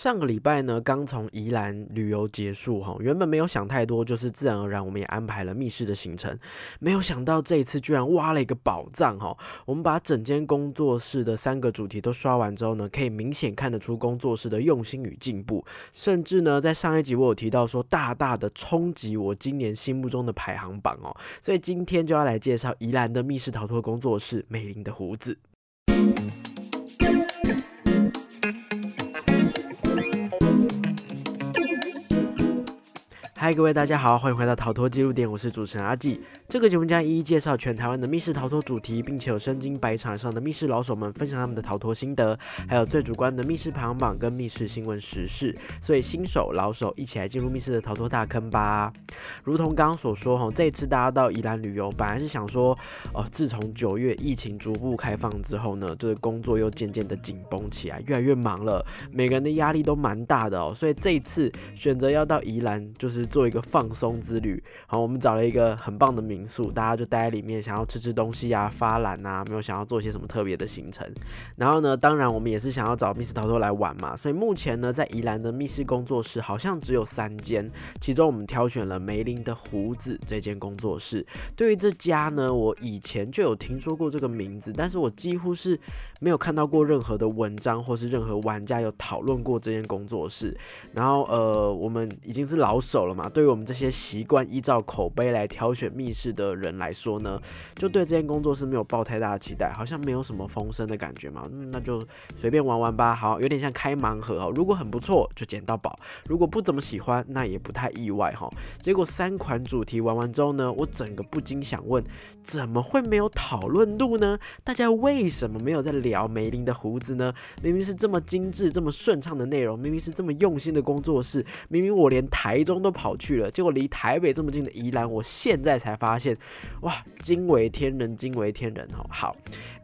上个礼拜呢，刚从宜兰旅游结束哈，原本没有想太多，就是自然而然我们也安排了密室的行程。没有想到这一次居然挖了一个宝藏哈！我们把整间工作室的三个主题都刷完之后呢，可以明显看得出工作室的用心与进步。甚至呢，在上一集我有提到说，大大的冲击我今年心目中的排行榜哦。所以今天就要来介绍宜兰的密室逃脱工作室美玲的胡子。嗨，各位大家好，欢迎回到逃脱记录点，我是主持人阿纪。这个节目将一一介绍全台湾的密室逃脱主题，并且有身经百场上的密室老手们分享他们的逃脱心得，还有最主观的密室排行榜跟密室新闻时事。所以新手老手一起来进入密室的逃脱大坑吧。如同刚刚所说，哈，这一次大家到宜兰旅游，本来是想说，哦，自从九月疫情逐步开放之后呢，就是工作又渐渐的紧绷起来，越来越忙了，每个人的压力都蛮大的哦。所以这一次选择要到宜兰，就是。做一个放松之旅，好，我们找了一个很棒的民宿，大家就待在里面，想要吃吃东西啊，发懒啊，没有想要做些什么特别的行程。然后呢，当然我们也是想要找密室逃脱来玩嘛，所以目前呢，在宜兰的密室工作室好像只有三间，其中我们挑选了梅林的胡子这间工作室。对于这家呢，我以前就有听说过这个名字，但是我几乎是没有看到过任何的文章或是任何玩家有讨论过这间工作室。然后呃，我们已经是老手了嘛。啊对于我们这些习惯依照口碑来挑选密室的人来说呢，就对这件工作室没有抱太大的期待，好像没有什么风声的感觉嘛，那就随便玩玩吧。好，有点像开盲盒哦，如果很不错就捡到宝，如果不怎么喜欢，那也不太意外哈。结果三款主题玩完之后呢，我整个不禁想问，怎么会没有讨论度呢？大家为什么没有在聊梅林的胡子呢？明明是这么精致、这么顺畅的内容，明明是这么用心的工作室，明明我连台中都跑。去了，结果离台北这么近的宜兰，我现在才发现，哇，惊为天人，惊为天人哦。好，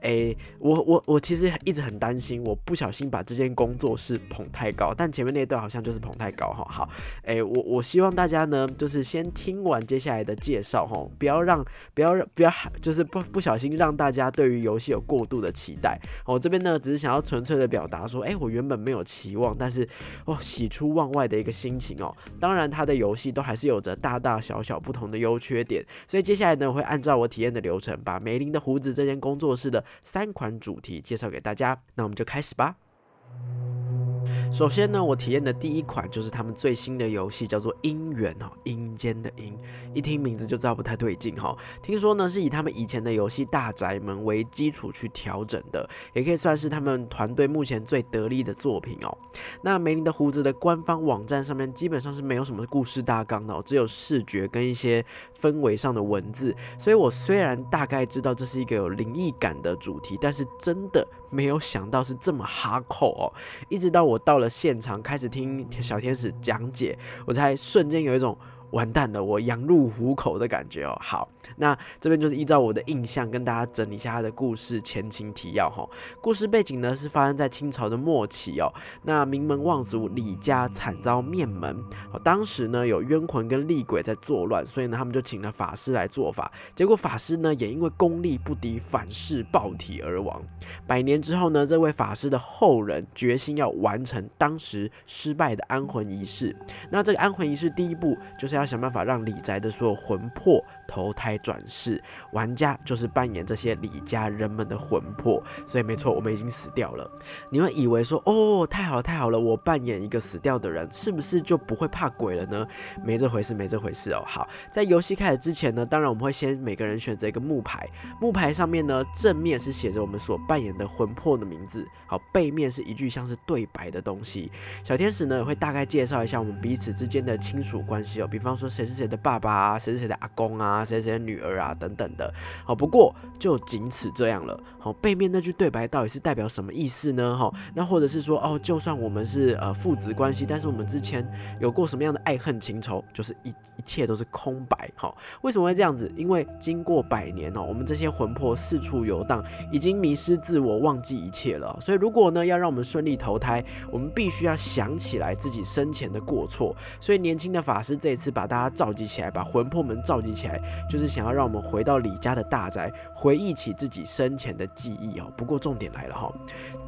诶，我我我其实一直很担心，我不小心把这间工作室捧太高，但前面那一段好像就是捧太高哈。好，诶，我我希望大家呢，就是先听完接下来的介绍哈，不要让不要让不要就是不不小心让大家对于游戏有过度的期待。我这边呢，只是想要纯粹的表达说，诶，我原本没有期望，但是哦，喜出望外的一个心情哦。当然，它的游戏。都还是有着大大小小不同的优缺点，所以接下来呢，我会按照我体验的流程，把梅林的胡子这间工作室的三款主题介绍给大家。那我们就开始吧。首先呢，我体验的第一款就是他们最新的游戏，叫做《姻缘》哦，阴间的阴，一听名字就知道不太对劲哈。听说呢是以他们以前的游戏《大宅门》为基础去调整的，也可以算是他们团队目前最得力的作品哦。那梅林的胡子的官方网站上面基本上是没有什么故事大纲的，哦，只有视觉跟一些氛围上的文字。所以我虽然大概知道这是一个有灵异感的主题，但是真的没有想到是这么哈扣哦。一直到我到了。现场开始听小天使讲解，我才瞬间有一种。完蛋了，我羊入虎口的感觉哦。好，那这边就是依照我的印象跟大家整理一下他的故事前情提要哈。故事背景呢是发生在清朝的末期哦。那名门望族李家惨遭灭门，当时呢有冤魂跟厉鬼在作乱，所以呢他们就请了法师来做法。结果法师呢也因为功力不敌，反噬爆体而亡。百年之后呢，这位法师的后人决心要完成当时失败的安魂仪式。那这个安魂仪式第一步就是。要想办法让李宅的所有魂魄投胎转世，玩家就是扮演这些李家人们的魂魄，所以没错，我们已经死掉了。你会以为说，哦，太好了，太好了，我扮演一个死掉的人，是不是就不会怕鬼了呢？没这回事，没这回事哦。好，在游戏开始之前呢，当然我们会先每个人选择一个木牌，木牌上面呢，正面是写着我们所扮演的魂魄的名字，好，背面是一句像是对白的东西。小天使呢会大概介绍一下我们彼此之间的亲属关系哦，比方。比方说谁是谁的爸爸啊，谁是谁的阿公啊，谁谁女儿啊，等等的。好，不过就仅此这样了。好，背面那句对白到底是代表什么意思呢？哈，那或者是说，哦，就算我们是呃父子关系，但是我们之前有过什么样的爱恨情仇，就是一一切都是空白。好，为什么会这样子？因为经过百年哦，我们这些魂魄四处游荡，已经迷失自我，忘记一切了。所以如果呢要让我们顺利投胎，我们必须要想起来自己生前的过错。所以年轻的法师这一次。把大家召集起来，把魂魄们召集起来，就是想要让我们回到李家的大宅，回忆起自己生前的记忆哦。不过重点来了哈，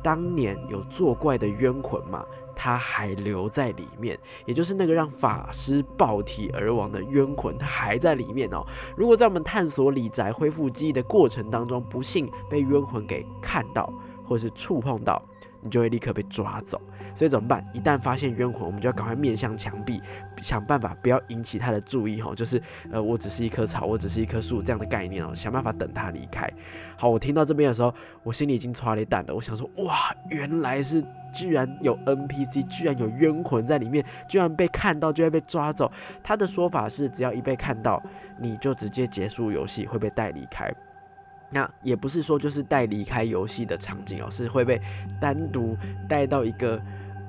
当年有作怪的冤魂嘛。他还留在里面，也就是那个让法师爆体而亡的冤魂，他还在里面哦。如果在我们探索李宅恢复记忆的过程当中，不幸被冤魂给看到，或是触碰到。你就会立刻被抓走，所以怎么办？一旦发现冤魂，我们就要赶快面向墙壁，想办法不要引起他的注意哈。就是呃，我只是一棵草，我只是一棵树这样的概念哦，想办法等他离开。好，我听到这边的时候，我心里已经抓了一弹了。我想说，哇，原来是居然有 NPC，居然有冤魂在里面，居然被看到就会被抓走。他的说法是，只要一被看到，你就直接结束游戏，会被带离开。那也不是说就是带离开游戏的场景哦，是会被单独带到一个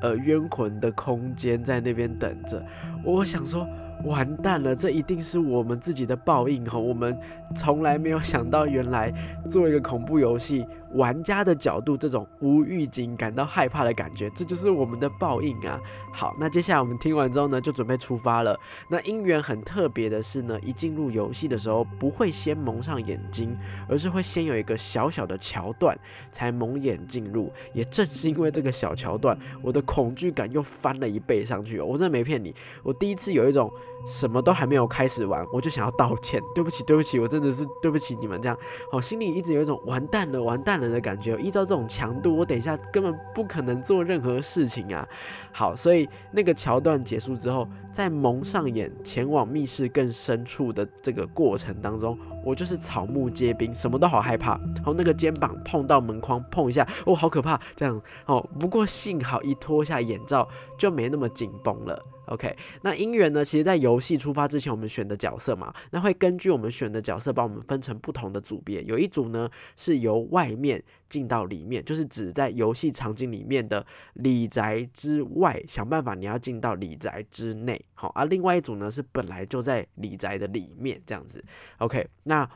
呃冤魂的空间，在那边等着。我想说。完蛋了，这一定是我们自己的报应哈！我们从来没有想到，原来做一个恐怖游戏，玩家的角度这种无预警感到害怕的感觉，这就是我们的报应啊！好，那接下来我们听完之后呢，就准备出发了。那姻缘很特别的是呢，一进入游戏的时候，不会先蒙上眼睛，而是会先有一个小小的桥段才蒙眼进入。也正是因为这个小桥段，我的恐惧感又翻了一倍上去。我真的没骗你，我第一次有一种。什么都还没有开始玩，我就想要道歉，对不起，对不起，我真的是对不起你们这样，好，心里一直有一种完蛋了，完蛋了的感觉。依照这种强度，我等一下根本不可能做任何事情啊。好，所以那个桥段结束之后，在蒙上眼前往密室更深处的这个过程当中，我就是草木皆兵，什么都好害怕。然后那个肩膀碰到门框，碰一下，哦，好可怕，这样哦。不过幸好一脱下眼罩就没那么紧绷了。OK，那姻缘呢？其实，在游戏出发之前，我们选的角色嘛，那会根据我们选的角色，把我们分成不同的组别。有一组呢，是由外面进到里面，就是指在游戏场景里面的里宅之外，想办法你要进到里宅之内。好，而另外一组呢，是本来就在里宅的里面，这样子。OK，那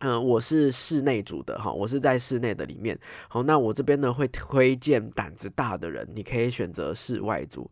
嗯，我是室内组的哈，我是在室内的里面。好，那我这边呢，会推荐胆子大的人，你可以选择室外组。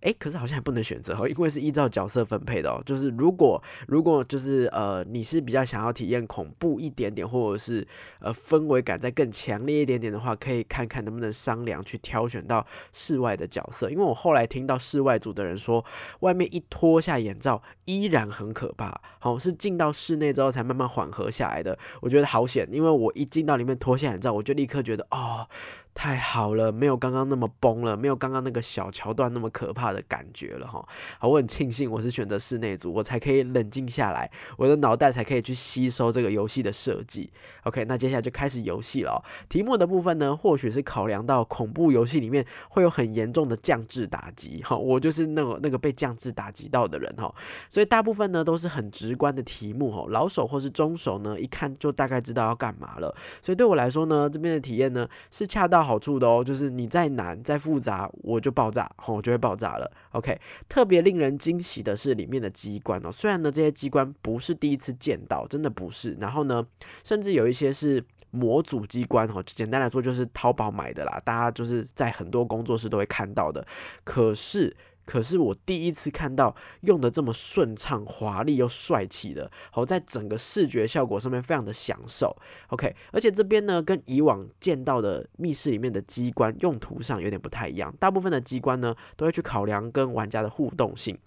哎，可是好像还不能选择哦，因为是依照角色分配的哦。就是如果如果就是呃，你是比较想要体验恐怖一点点，或者是呃氛围感再更强烈一点点的话，可以看看能不能商量去挑选到室外的角色。因为我后来听到室外组的人说，外面一脱下眼罩依然很可怕，好是进到室内之后才慢慢缓和下来的。我觉得好险，因为我一进到里面脱下眼罩，我就立刻觉得哦。太好了，没有刚刚那么崩了，没有刚刚那个小桥段那么可怕的感觉了哈。好，我很庆幸我是选择室内组，我才可以冷静下来，我的脑袋才可以去吸收这个游戏的设计。OK，那接下来就开始游戏了。题目的部分呢，或许是考量到恐怖游戏里面会有很严重的降智打击哈，我就是那个那个被降智打击到的人哈，所以大部分呢都是很直观的题目哈，老手或是中手呢一看就大概知道要干嘛了。所以对我来说呢，这边的体验呢是恰到。好处的哦，就是你再难再复杂，我就爆炸，吼，我就会爆炸了。OK，特别令人惊喜的是里面的机关哦，虽然呢这些机关不是第一次见到，真的不是。然后呢，甚至有一些是模组机关哦，简单来说就是淘宝买的啦，大家就是在很多工作室都会看到的。可是。可是我第一次看到用的这么顺畅、华丽又帅气的，好，在整个视觉效果上面非常的享受。OK，而且这边呢，跟以往见到的密室里面的机关用途上有点不太一样。大部分的机关呢，都会去考量跟玩家的互动性，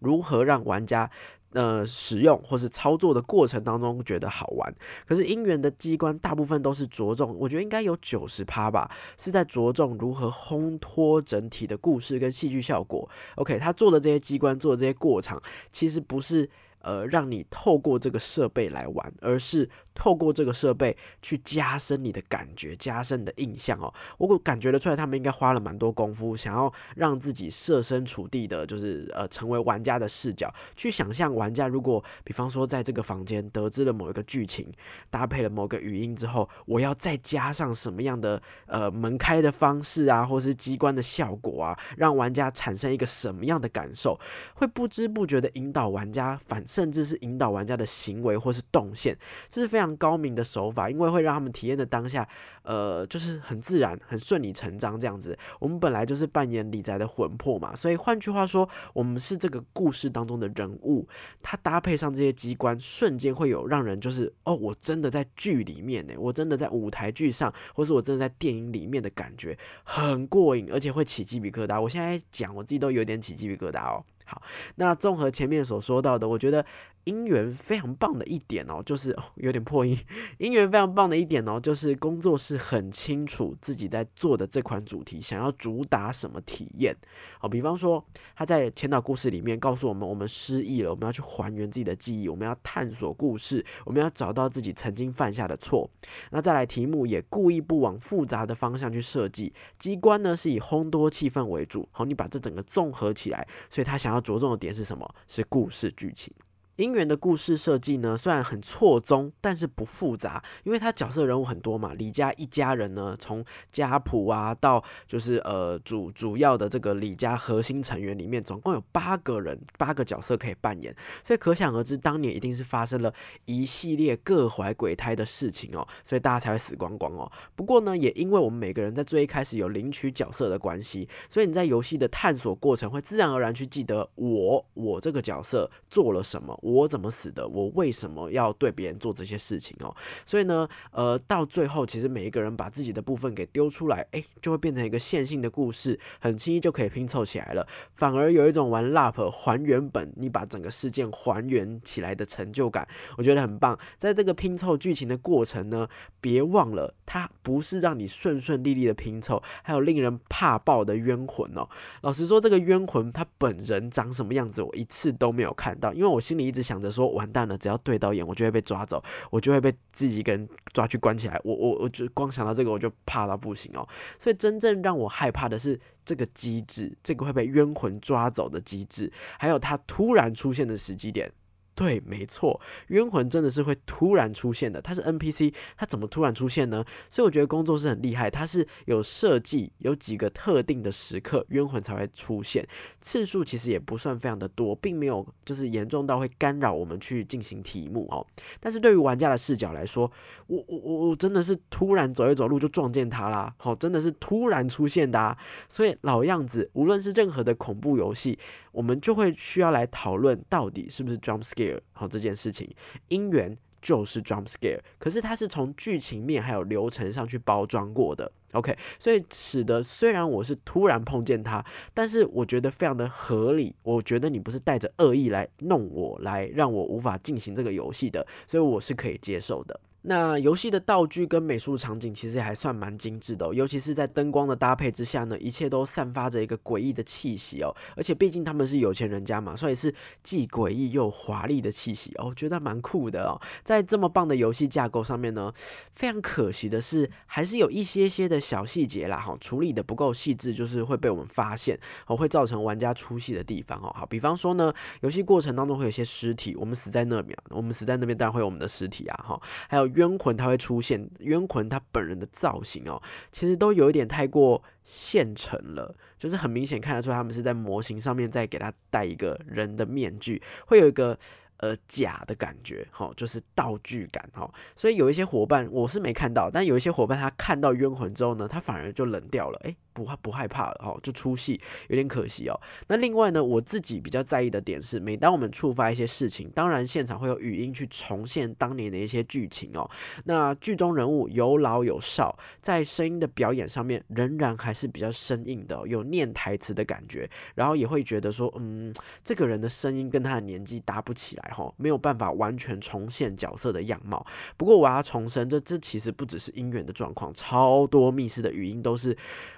如何让玩家。呃，使用或是操作的过程当中觉得好玩，可是姻缘的机关大部分都是着重，我觉得应该有九十趴吧，是在着重如何烘托整体的故事跟戏剧效果。OK，他做的这些机关，做的这些过场，其实不是。呃，让你透过这个设备来玩，而是透过这个设备去加深你的感觉，加深你的印象哦。我感觉得出来，他们应该花了蛮多功夫，想要让自己设身处地的，就是呃，成为玩家的视角，去想象玩家如果，比方说在这个房间得知了某一个剧情，搭配了某个语音之后，我要再加上什么样的呃门开的方式啊，或是机关的效果啊，让玩家产生一个什么样的感受，会不知不觉的引导玩家反。甚至是引导玩家的行为或是动线，这是非常高明的手法，因为会让他们体验的当下，呃，就是很自然、很顺理成章这样子。我们本来就是扮演李宅的魂魄嘛，所以换句话说，我们是这个故事当中的人物，它搭配上这些机关，瞬间会有让人就是哦，我真的在剧里面呢，我真的在舞台剧上，或是我真的在电影里面的感觉，很过瘾，而且会起鸡皮疙瘩。我现在讲，我自己都有点起鸡皮疙瘩哦。好，那综合前面所说到的，我觉得。姻缘非常棒的一点哦，就是有点破音。姻缘非常棒的一点哦，就是工作室很清楚自己在做的这款主题想要主打什么体验。好，比方说他在前导故事里面告诉我们，我们失忆了，我们要去还原自己的记忆，我们要探索故事，我们要找到自己曾经犯下的错。那再来题目也故意不往复杂的方向去设计，机关呢是以烘托气氛为主。好，你把这整个综合起来，所以他想要着重的点是什么？是故事剧情。姻缘的故事设计呢，虽然很错综，但是不复杂，因为他角色人物很多嘛。李家一家人呢，从家谱啊到就是呃主主要的这个李家核心成员里面，总共有八个人，八个角色可以扮演，所以可想而知，当年一定是发生了一系列各怀鬼胎的事情哦，所以大家才会死光光哦。不过呢，也因为我们每个人在最一开始有领取角色的关系，所以你在游戏的探索过程会自然而然去记得我我这个角色做了什么。我怎么死的？我为什么要对别人做这些事情哦？所以呢，呃，到最后，其实每一个人把自己的部分给丢出来，哎，就会变成一个线性的故事，很轻易就可以拼凑起来了。反而有一种玩 LAP 还原本，你把整个事件还原起来的成就感，我觉得很棒。在这个拼凑剧情的过程呢，别忘了，它不是让你顺顺利利的拼凑，还有令人怕爆的冤魂哦。老实说，这个冤魂他本人长什么样子，我一次都没有看到，因为我心里。一直想着说完蛋了，只要对到眼，我就会被抓走，我就会被自己一个人抓去关起来。我我我就光想到这个，我就怕到不行哦。所以真正让我害怕的是这个机制，这个会被冤魂抓走的机制，还有它突然出现的时机点。对，没错，冤魂真的是会突然出现的。它是 NPC，它怎么突然出现呢？所以我觉得工作室很厉害，它是有设计，有几个特定的时刻，冤魂才会出现。次数其实也不算非常的多，并没有就是严重到会干扰我们去进行题目哦。但是对于玩家的视角来说，我我我我真的是突然走一走路就撞见他啦，好，真的是突然出现的。啊。所以老样子，无论是任何的恐怖游戏，我们就会需要来讨论到底是不是 jump scare。好，这件事情因缘就是 jump scare，可是它是从剧情面还有流程上去包装过的。OK，所以使得虽然我是突然碰见他，但是我觉得非常的合理。我觉得你不是带着恶意来弄我，来让我无法进行这个游戏的，所以我是可以接受的。那游戏的道具跟美术场景其实还算蛮精致的哦，尤其是在灯光的搭配之下呢，一切都散发着一个诡异的气息哦。而且毕竟他们是有钱人家嘛，所以是既诡异又华丽的气息哦，觉得蛮酷的哦。在这么棒的游戏架构上面呢，非常可惜的是，还是有一些些的小细节啦，哈，处理的不够细致，就是会被我们发现哦，会造成玩家出戏的地方哦。好，比方说呢，游戏过程当中会有些尸体，我们死在那边，我们死在那边当然会有我们的尸体啊，哈，还有。冤魂他会出现，冤魂他本人的造型哦，其实都有一点太过现成了，就是很明显看得出他们是在模型上面再给他戴一个人的面具，会有一个呃假的感觉，哈，就是道具感哈，所以有一些伙伴我是没看到，但有一些伙伴他看到冤魂之后呢，他反而就冷掉了，诶。不不害怕了哈，就出戏有点可惜哦。那另外呢，我自己比较在意的点是，每当我们触发一些事情，当然现场会有语音去重现当年的一些剧情哦。那剧中人物有老有少，在声音的表演上面仍然还是比较生硬的，有念台词的感觉，然后也会觉得说，嗯，这个人的声音跟他的年纪搭不起来哈，没有办法完全重现角色的样貌。不过我要重申，这这其实不只是音源的状况，超多密室的语音都是。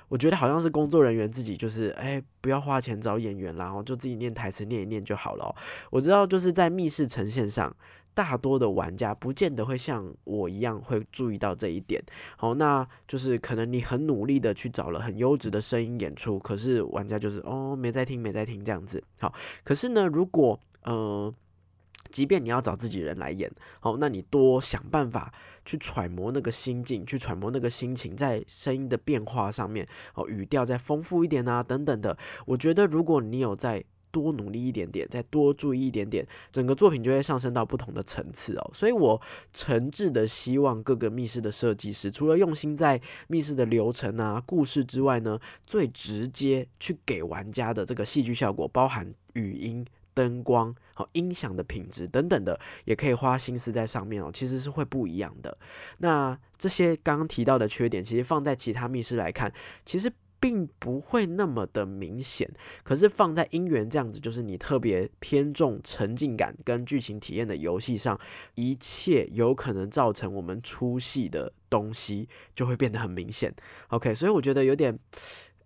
我觉得好像是工作人员自己就是，哎，不要花钱找演员，然后就自己念台词念一念就好了。我知道就是在密室呈现上，大多的玩家不见得会像我一样会注意到这一点。好，那就是可能你很努力的去找了很优质的声音演出，可是玩家就是哦没在听没在听这样子。好，可是呢，如果呃，即便你要找自己人来演，好，那你多想办法。去揣摩那个心境，去揣摩那个心情，在声音的变化上面，哦，语调再丰富一点啊，等等的。我觉得如果你有在多努力一点点，再多注意一点点，整个作品就会上升到不同的层次哦。所以我诚挚的希望各个密室的设计师，除了用心在密室的流程啊、故事之外呢，最直接去给玩家的这个戏剧效果，包含语音。灯光、好音响的品质等等的，也可以花心思在上面哦。其实是会不一样的。那这些刚刚提到的缺点，其实放在其他密室来看，其实并不会那么的明显。可是放在音源这样子，就是你特别偏重沉浸感跟剧情体验的游戏上，一切有可能造成我们出戏的东西，就会变得很明显。OK，所以我觉得有点。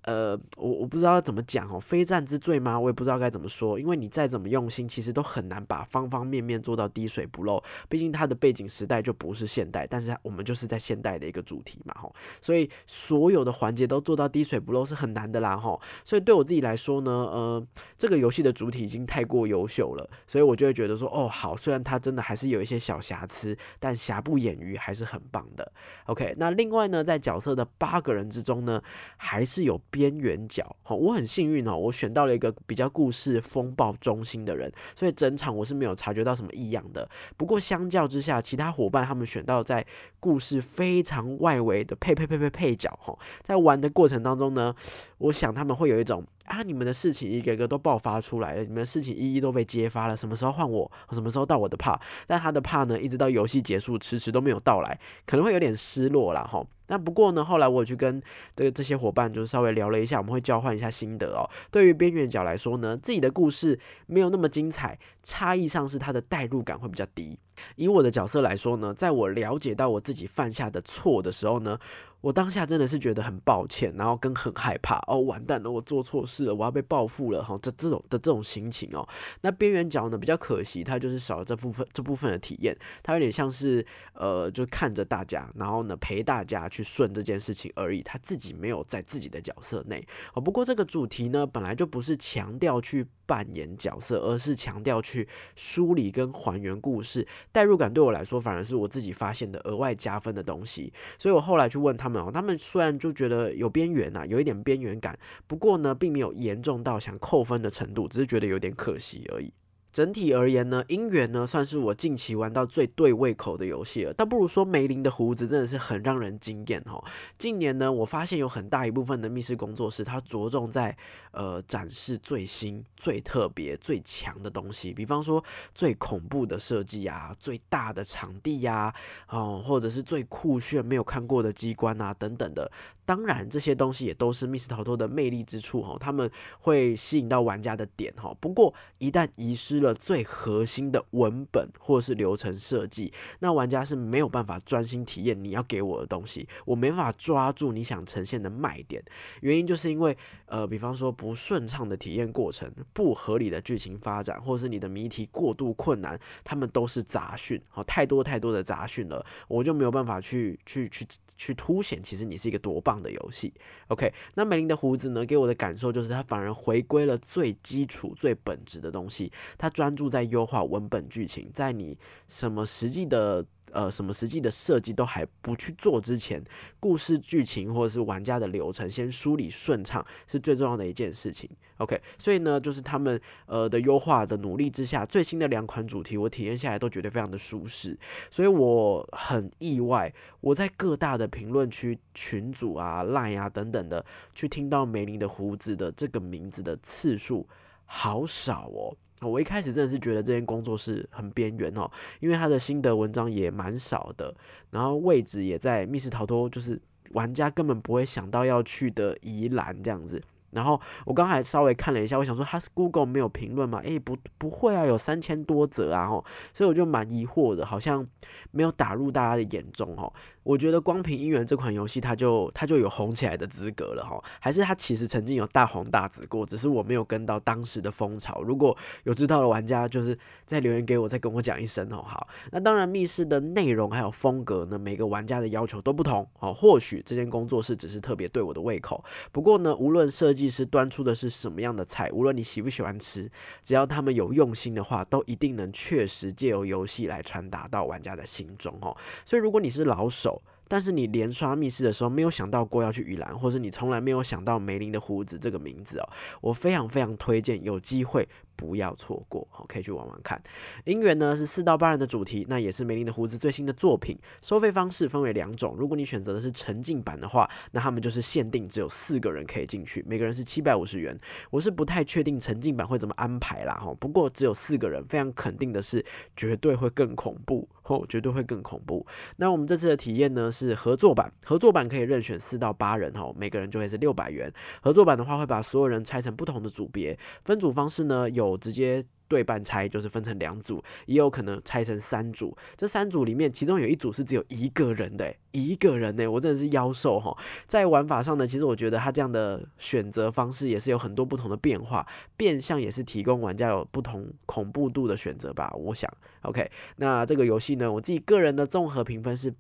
呃，我我不知道怎么讲哦，非战之罪吗？我也不知道该怎么说，因为你再怎么用心，其实都很难把方方面面做到滴水不漏。毕竟它的背景时代就不是现代，但是我们就是在现代的一个主题嘛，吼，所以所有的环节都做到滴水不漏是很难的啦，吼。所以对我自己来说呢，呃，这个游戏的主体已经太过优秀了，所以我就会觉得说，哦，好，虽然它真的还是有一些小瑕疵，但瑕不掩瑜还是很棒的。OK，那另外呢，在角色的八个人之中呢，还是有。边缘角，好，我很幸运哦，我选到了一个比较故事风暴中心的人，所以整场我是没有察觉到什么异样的。不过相较之下，其他伙伴他们选到在故事非常外围的配配配配配角，哈，在玩的过程当中呢，我想他们会有一种。啊！你们的事情一个个都爆发出来了，你们的事情一一都被揭发了。什么时候换我？什么时候到我的怕？但他的怕呢，一直到游戏结束，迟迟都没有到来，可能会有点失落了哈。那不过呢，后来我去跟这个这些伙伴就稍微聊了一下，我们会交换一下心得哦。对于边缘角来说呢，自己的故事没有那么精彩，差异上是他的代入感会比较低。以我的角色来说呢，在我了解到我自己犯下的错的时候呢。我当下真的是觉得很抱歉，然后跟很害怕哦，完蛋了，我做错事了，我要被报复了哈，这这种的这种心情哦。那边缘角呢比较可惜，它就是少了这部分这部分的体验，它有点像是呃，就看着大家，然后呢陪大家去顺这件事情而已，他自己没有在自己的角色内哦。不过这个主题呢本来就不是强调去扮演角色，而是强调去梳理跟还原故事，代入感对我来说反而是我自己发现的额外加分的东西，所以我后来去问他。们哦，他们虽然就觉得有边缘啊，有一点边缘感，不过呢，并没有严重到想扣分的程度，只是觉得有点可惜而已。整体而言呢，姻缘呢算是我近期玩到最对胃口的游戏了。倒不如说梅林的胡子真的是很让人惊艳哈。近年呢，我发现有很大一部分的密室工作室，它着重在呃展示最新、最特别、最强的东西，比方说最恐怖的设计啊，最大的场地呀，哦，或者是最酷炫、没有看过的机关啊等等的。当然，这些东西也都是密室逃脱的魅力之处哈，他们会吸引到玩家的点哈。不过，一旦遗失了最核心的文本或是流程设计，那玩家是没有办法专心体验你要给我的东西，我没办法抓住你想呈现的卖点。原因就是因为，呃，比方说不顺畅的体验过程、不合理的剧情发展，或是你的谜题过度困难，他们都是杂讯，好，太多太多的杂讯了，我就没有办法去去去去凸显，其实你是一个多棒。的游戏，OK，那美林的胡子呢？给我的感受就是，他反而回归了最基础、最本质的东西。专注在优化文本剧情，在你什么实际的。呃，什么实际的设计都还不去做之前，故事剧情或者是玩家的流程先梳理顺畅是最重要的一件事情。OK，所以呢，就是他们呃的优化的努力之下，最新的两款主题我体验下来都觉得非常的舒适，所以我很意外，我在各大的评论区群组啊、Line 啊等等的，去听到梅林的胡子的这个名字的次数好少哦。我一开始真的是觉得这间工作室很边缘哦，因为他的心得文章也蛮少的，然后位置也在密室逃脱，就是玩家根本不会想到要去的宜兰这样子。然后我刚才稍微看了一下，我想说他是 Google 没有评论吗？诶，不不会啊，有三千多则啊吼，所以我就蛮疑惑的，好像没有打入大家的眼中哦。我觉得光凭《姻缘》这款游戏，它就它就有红起来的资格了哈，还是它其实曾经有大红大紫过，只是我没有跟到当时的风潮。如果有知道的玩家，就是在留言给我，再跟我讲一声哦。好，那当然密室的内容还有风格呢，每个玩家的要求都不同哦。或许这间工作室只是特别对我的胃口，不过呢，无论设计技师端出的是什么样的菜，无论你喜不喜欢吃，只要他们有用心的话，都一定能确实借由游戏来传达到玩家的心中哦。所以如果你是老手，但是你连刷密室的时候没有想到过要去雨兰，或是你从来没有想到梅林的胡子这个名字哦，我非常非常推荐，有机会。不要错过，好，可以去玩玩看。姻缘呢是四到八人的主题，那也是梅林的胡子最新的作品。收费方式分为两种，如果你选择的是沉浸版的话，那他们就是限定只有四个人可以进去，每个人是七百五十元。我是不太确定沉浸版会怎么安排啦，哈。不过只有四个人，非常肯定的是，绝对会更恐怖，哦，绝对会更恐怖。那我们这次的体验呢是合作版，合作版可以任选四到八人，哈，每个人就会是六百元。合作版的话会把所有人拆成不同的组别，分组方式呢有。我直接对半拆，就是分成两组，也有可能拆成三组。这三组里面，其中有一组是只有一个人的，一个人呢，我真的是妖兽哈。在玩法上呢，其实我觉得他这样的选择方式也是有很多不同的变化，变相也是提供玩家有不同恐怖度的选择吧。我想，OK，那这个游戏呢，我自己个人的综合评分是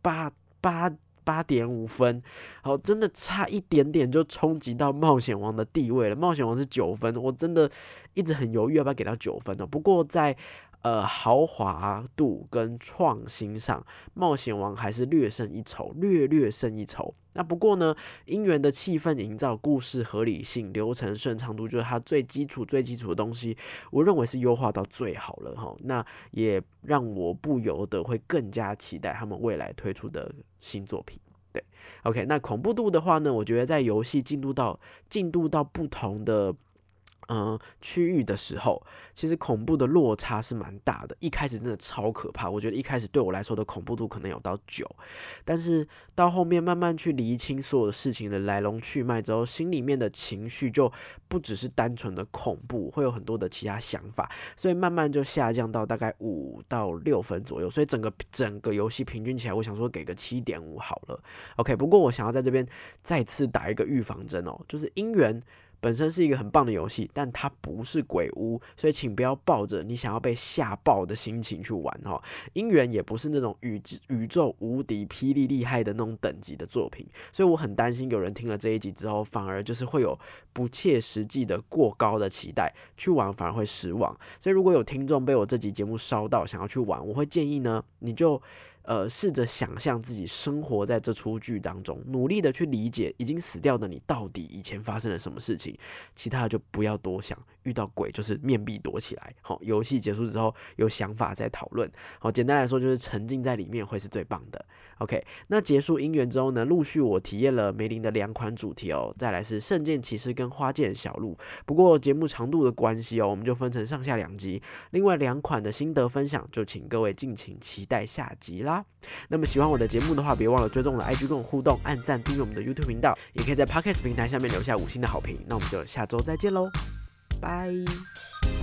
八八。八点五分，好，真的差一点点就冲击到冒险王的地位了。冒险王是九分，我真的一直很犹豫要不要给到九分呢。不过在呃豪华度跟创新上，冒险王还是略胜一筹，略略胜一筹。那不过呢，姻缘的气氛营造、故事合理性、流程顺畅度，就是它最基础、最基础的东西，我认为是优化到最好了哈。那也让我不由得会更加期待他们未来推出的新作品。对，OK，那恐怖度的话呢，我觉得在游戏进度到进度到不同的。嗯，区域的时候，其实恐怖的落差是蛮大的。一开始真的超可怕，我觉得一开始对我来说的恐怖度可能有到九，但是到后面慢慢去厘清所有事情的来龙去脉之后，心里面的情绪就不只是单纯的恐怖，会有很多的其他想法，所以慢慢就下降到大概五到六分左右。所以整个整个游戏平均起来，我想说给个七点五好了。OK，不过我想要在这边再次打一个预防针哦，就是姻缘。本身是一个很棒的游戏，但它不是鬼屋，所以请不要抱着你想要被吓爆的心情去玩哈。姻缘也不是那种宇宇宙无敌霹雳厉害的那种等级的作品，所以我很担心有人听了这一集之后，反而就是会有不切实际的过高的期待去玩，反而会失望。所以如果有听众被我这集节目烧到，想要去玩，我会建议呢，你就。呃，试着想象自己生活在这出剧当中，努力的去理解已经死掉的你到底以前发生了什么事情，其他的就不要多想。遇到鬼就是面壁躲起来。好，游戏结束之后有想法再讨论。好，简单来说就是沉浸在里面会是最棒的。OK，那结束姻缘之后呢，陆续我体验了梅林的两款主题哦，再来是圣剑骑士跟花剑小鹿。不过节目长度的关系哦，我们就分成上下两集。另外两款的心得分享，就请各位敬请期待下集啦啦。那么喜欢我的节目的话，别忘了追踪我的 IG 跟我互动，按赞订阅我们的 YouTube 频道，也可以在 Podcast 平台下面留下五星的好评。那我们就下周再见喽，拜。